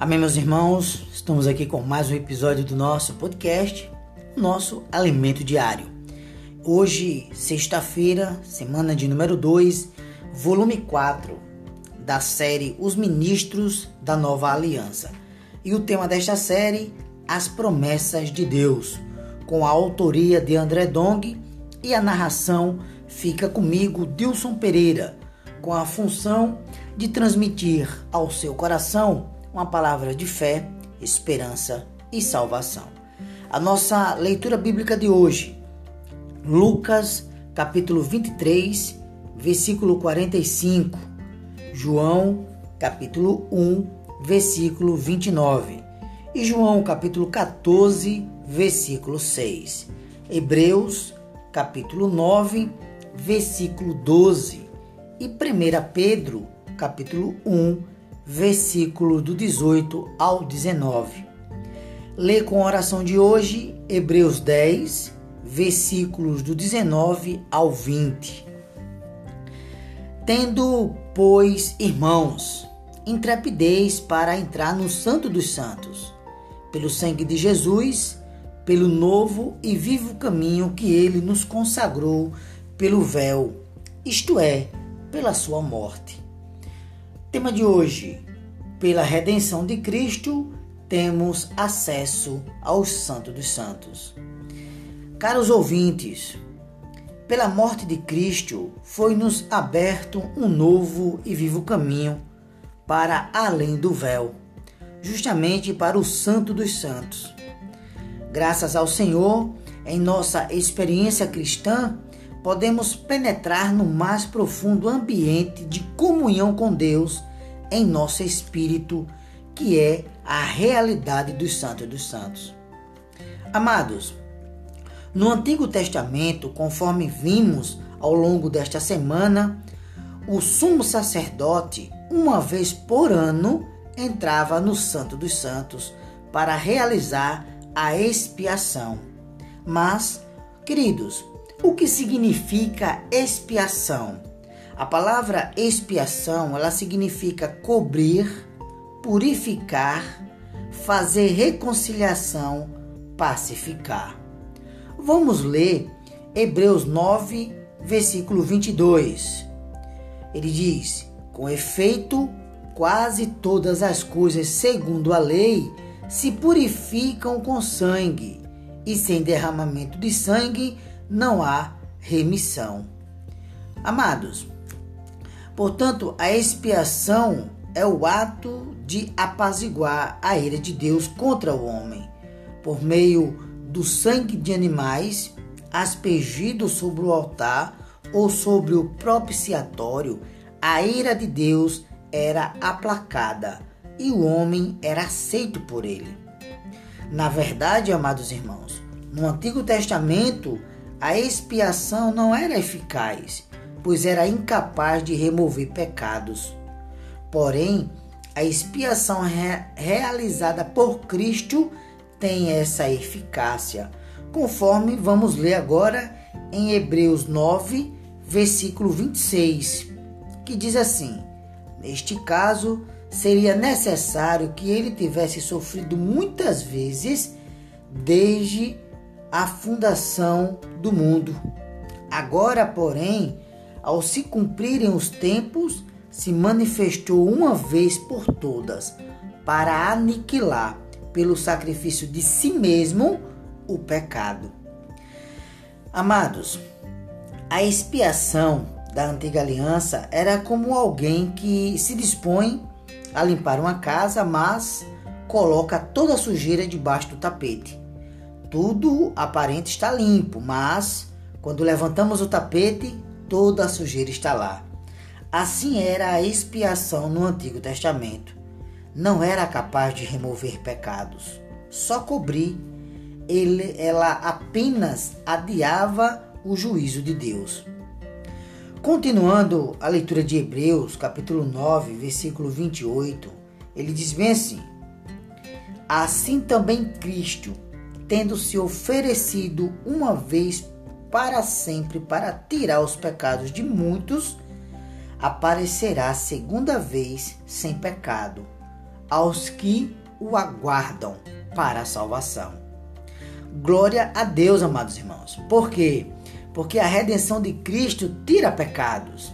Amém, meus irmãos? Estamos aqui com mais um episódio do nosso podcast, nosso Alimento Diário. Hoje, sexta-feira, semana de número 2, volume 4 da série Os Ministros da Nova Aliança. E o tema desta série, As Promessas de Deus, com a autoria de André Dong e a narração fica comigo, Dilson Pereira, com a função de transmitir ao seu coração uma palavra de fé, esperança e salvação. A nossa leitura bíblica de hoje, Lucas, capítulo 23, versículo 45, João, capítulo 1, versículo 29 e João, capítulo 14, versículo 6. Hebreus, capítulo 9, versículo 12 e 1 Pedro, capítulo 1, versículo do 18 ao 19. Lê com a oração de hoje Hebreus 10, versículos do 19 ao 20. Tendo, pois, irmãos, intrepidez para entrar no Santo dos Santos, pelo sangue de Jesus, pelo novo e vivo caminho que ele nos consagrou pelo véu, isto é, pela sua morte Tema de hoje: pela redenção de Cristo, temos acesso ao Santo dos Santos. Caros ouvintes, pela morte de Cristo foi-nos aberto um novo e vivo caminho para além do véu, justamente para o Santo dos Santos. Graças ao Senhor, em nossa experiência cristã, podemos penetrar no mais profundo ambiente de comunhão com Deus em nosso espírito, que é a realidade dos santos dos santos. Amados, no Antigo Testamento, conforme vimos ao longo desta semana, o sumo sacerdote, uma vez por ano, entrava no Santo dos Santos para realizar a expiação. Mas, queridos, o que significa expiação? A palavra expiação, ela significa cobrir, purificar, fazer reconciliação, pacificar. Vamos ler Hebreus 9, versículo 22. Ele diz: Com efeito, quase todas as coisas segundo a lei se purificam com sangue, e sem derramamento de sangue não há remissão. Amados, portanto, a expiação é o ato de apaziguar a ira de Deus contra o homem, por meio do sangue de animais aspergido sobre o altar ou sobre o propiciatório, a ira de Deus era aplacada e o homem era aceito por ele. Na verdade, amados irmãos, no Antigo Testamento, a expiação não era eficaz, pois era incapaz de remover pecados. Porém, a expiação re realizada por Cristo tem essa eficácia, conforme vamos ler agora em Hebreus 9, versículo 26, que diz assim: Neste caso, seria necessário que ele tivesse sofrido muitas vezes desde a fundação do mundo. Agora, porém, ao se cumprirem os tempos, se manifestou uma vez por todas para aniquilar, pelo sacrifício de si mesmo, o pecado. Amados, a expiação da antiga aliança era como alguém que se dispõe a limpar uma casa, mas coloca toda a sujeira debaixo do tapete. Tudo aparente está limpo, mas quando levantamos o tapete, toda a sujeira está lá. Assim era a expiação no Antigo Testamento. Não era capaz de remover pecados, só cobrir. Ele, ela apenas adiava o juízo de Deus. Continuando a leitura de Hebreus, capítulo 9, versículo 28, ele diz bem assim: Assim também Cristo tendo se oferecido uma vez para sempre para tirar os pecados de muitos, aparecerá segunda vez sem pecado, aos que o aguardam para a salvação. Glória a Deus, amados irmãos. Por quê? Porque a redenção de Cristo tira pecados.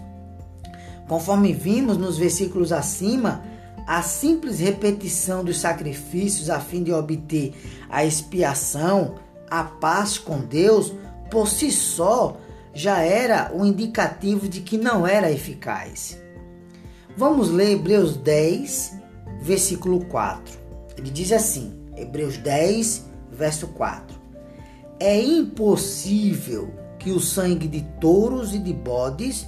Conforme vimos nos versículos acima, a simples repetição dos sacrifícios a fim de obter a expiação, a paz com Deus, por si só já era um indicativo de que não era eficaz. Vamos ler Hebreus 10, versículo 4. Ele diz assim: Hebreus 10, verso 4. É impossível que o sangue de touros e de bodes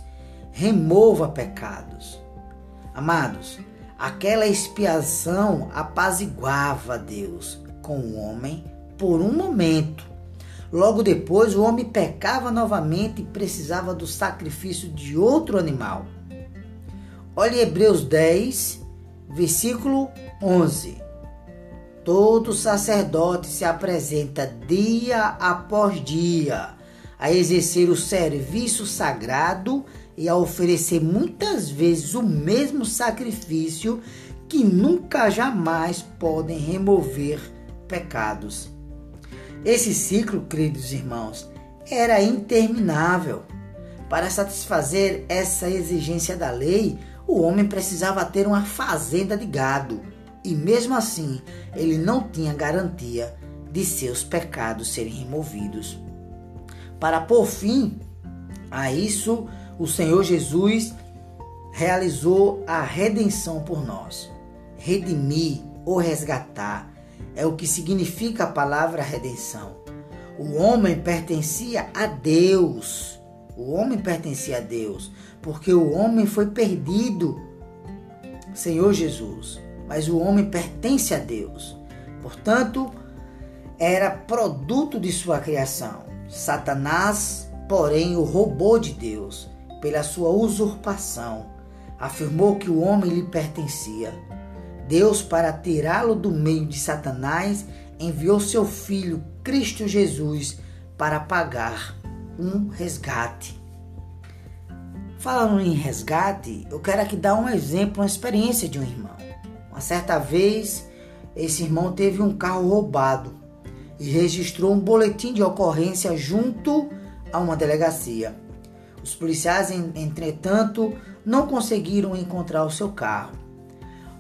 remova pecados. Amados, aquela expiação apaziguava Deus com o homem por um momento. Logo depois, o homem pecava novamente e precisava do sacrifício de outro animal. Olhe Hebreus 10, versículo 11. Todo sacerdote se apresenta dia após dia a exercer o serviço sagrado e a oferecer muitas vezes o mesmo sacrifício que nunca jamais podem remover pecados. Esse ciclo, queridos irmãos, era interminável. Para satisfazer essa exigência da lei, o homem precisava ter uma fazenda de gado, e mesmo assim, ele não tinha garantia de seus pecados serem removidos. Para pôr fim a isso, o Senhor Jesus realizou a redenção por nós. Redimir ou resgatar é o que significa a palavra redenção. O homem pertencia a Deus. O homem pertencia a Deus, porque o homem foi perdido. Senhor Jesus, mas o homem pertence a Deus. Portanto, era produto de sua criação. Satanás, porém, o roubou de Deus pela sua usurpação, afirmou que o homem lhe pertencia. Deus, para tirá-lo do meio de Satanás, enviou seu filho, Cristo Jesus, para pagar um resgate. Falando em resgate, eu quero aqui dar um exemplo, uma experiência de um irmão. Uma certa vez, esse irmão teve um carro roubado e registrou um boletim de ocorrência junto a uma delegacia. Os policiais, entretanto, não conseguiram encontrar o seu carro.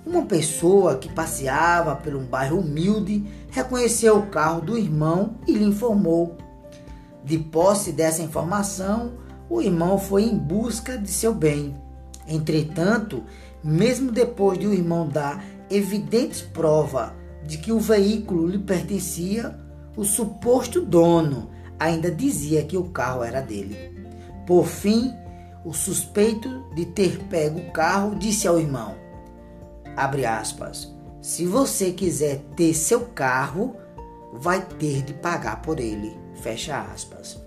Uma pessoa que passeava por um bairro humilde reconheceu o carro do irmão e lhe informou. De posse dessa informação, o irmão foi em busca de seu bem. Entretanto, mesmo depois de o irmão dar evidentes prova de que o veículo lhe pertencia, o suposto dono ainda dizia que o carro era dele. Por fim, o suspeito de ter pego o carro disse ao irmão: abre aspas, se você quiser ter seu carro, vai ter de pagar por ele. Fecha aspas.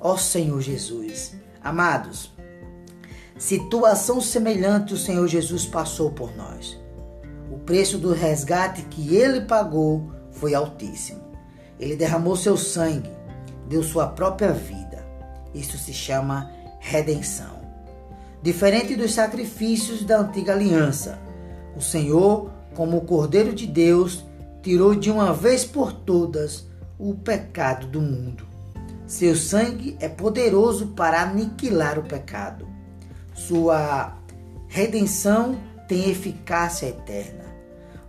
Ó Senhor Jesus, amados, situação semelhante o Senhor Jesus passou por nós. O preço do resgate que ele pagou foi altíssimo. Ele derramou seu sangue, deu sua própria vida isso se chama redenção. Diferente dos sacrifícios da antiga aliança, o Senhor, como o Cordeiro de Deus, tirou de uma vez por todas o pecado do mundo. Seu sangue é poderoso para aniquilar o pecado. Sua redenção tem eficácia eterna.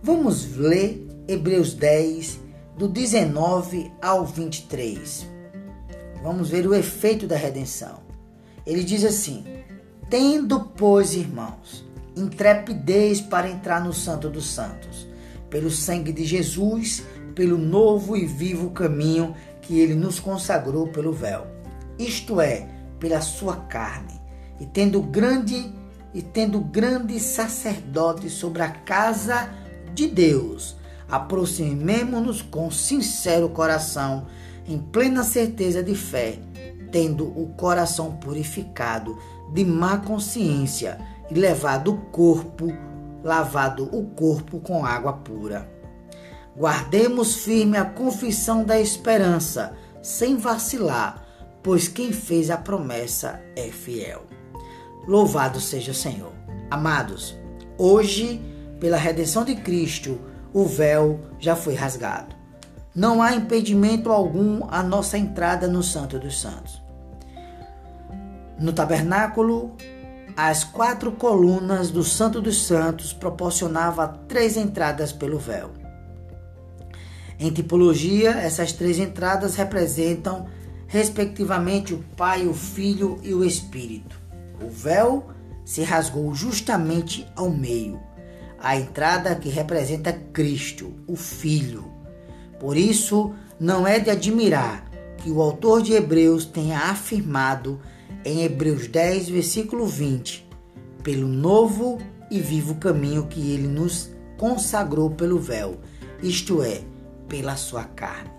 Vamos ler Hebreus 10, do 19 ao 23. Vamos ver o efeito da redenção. Ele diz assim: Tendo, pois, irmãos, intrepidez para entrar no Santo dos Santos, pelo sangue de Jesus, pelo novo e vivo caminho que ele nos consagrou pelo véu, isto é, pela sua carne, e tendo grande e tendo grande sacerdote sobre a casa de Deus, aproximemo-nos com sincero coração em plena certeza de fé, tendo o coração purificado de má consciência e levado o corpo, lavado o corpo com água pura. Guardemos firme a confissão da esperança, sem vacilar, pois quem fez a promessa é fiel. Louvado seja o Senhor. Amados, hoje pela redenção de Cristo, o véu já foi rasgado. Não há impedimento algum à nossa entrada no Santo dos Santos. No tabernáculo, as quatro colunas do Santo dos Santos proporcionavam três entradas pelo véu. Em tipologia, essas três entradas representam, respectivamente, o Pai, o Filho e o Espírito. O véu se rasgou justamente ao meio, a entrada que representa Cristo, o Filho. Por isso, não é de admirar que o autor de Hebreus tenha afirmado em Hebreus 10, versículo 20, pelo novo e vivo caminho que ele nos consagrou pelo véu, isto é, pela sua carne.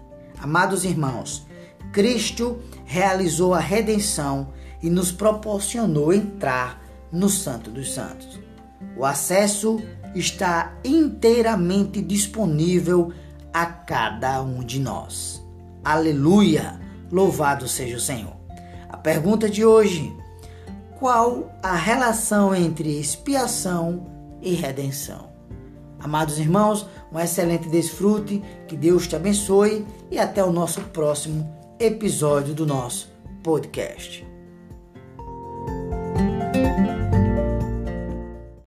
Amados irmãos, Cristo realizou a redenção e nos proporcionou entrar no Santo dos Santos. O acesso está inteiramente disponível a cada um de nós. Aleluia! Louvado seja o Senhor. A pergunta de hoje: qual a relação entre expiação e redenção? Amados irmãos, um excelente desfrute, que Deus te abençoe e até o nosso próximo episódio do nosso podcast.